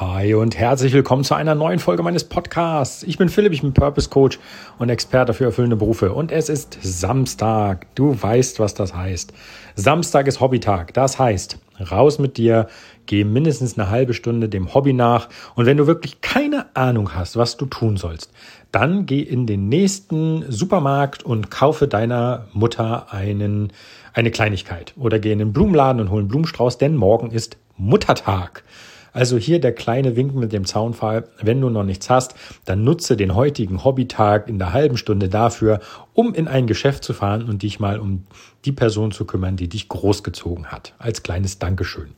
Hi und herzlich willkommen zu einer neuen Folge meines Podcasts. Ich bin Philipp, ich bin Purpose Coach und Experte für erfüllende Berufe. Und es ist Samstag. Du weißt, was das heißt. Samstag ist Hobbytag. Das heißt, raus mit dir, geh mindestens eine halbe Stunde dem Hobby nach. Und wenn du wirklich keine Ahnung hast, was du tun sollst, dann geh in den nächsten Supermarkt und kaufe deiner Mutter einen, eine Kleinigkeit. Oder geh in den Blumenladen und hol einen Blumenstrauß, denn morgen ist Muttertag. Also hier der kleine Wink mit dem Zaunfall. Wenn du noch nichts hast, dann nutze den heutigen Hobbytag in der halben Stunde dafür, um in ein Geschäft zu fahren und dich mal um die Person zu kümmern, die dich großgezogen hat. Als kleines Dankeschön.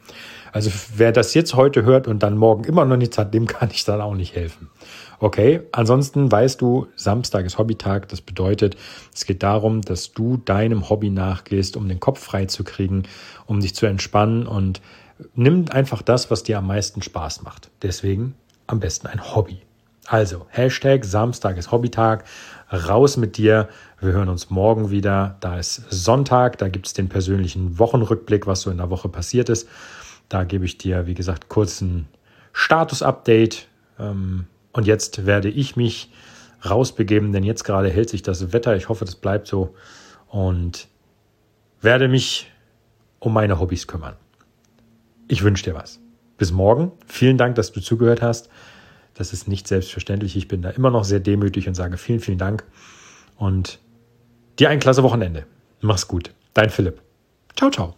Also wer das jetzt heute hört und dann morgen immer noch nichts hat, dem kann ich dann auch nicht helfen. Okay, ansonsten weißt du, Samstag ist Hobbytag. Das bedeutet, es geht darum, dass du deinem Hobby nachgehst, um den Kopf frei zu kriegen, um dich zu entspannen und nimm einfach das, was dir am meisten Spaß macht. Deswegen am besten ein Hobby. Also, Hashtag Samstag ist Hobbytag. Raus mit dir. Wir hören uns morgen wieder. Da ist Sonntag. Da gibt es den persönlichen Wochenrückblick, was so in der Woche passiert ist. Da gebe ich dir, wie gesagt, kurz ein Status-Update. Ähm, und jetzt werde ich mich rausbegeben, denn jetzt gerade hält sich das Wetter. Ich hoffe, das bleibt so. Und werde mich um meine Hobbys kümmern. Ich wünsche dir was. Bis morgen. Vielen Dank, dass du zugehört hast. Das ist nicht selbstverständlich. Ich bin da immer noch sehr demütig und sage vielen, vielen Dank. Und dir ein klasse Wochenende. Mach's gut. Dein Philipp. Ciao, ciao.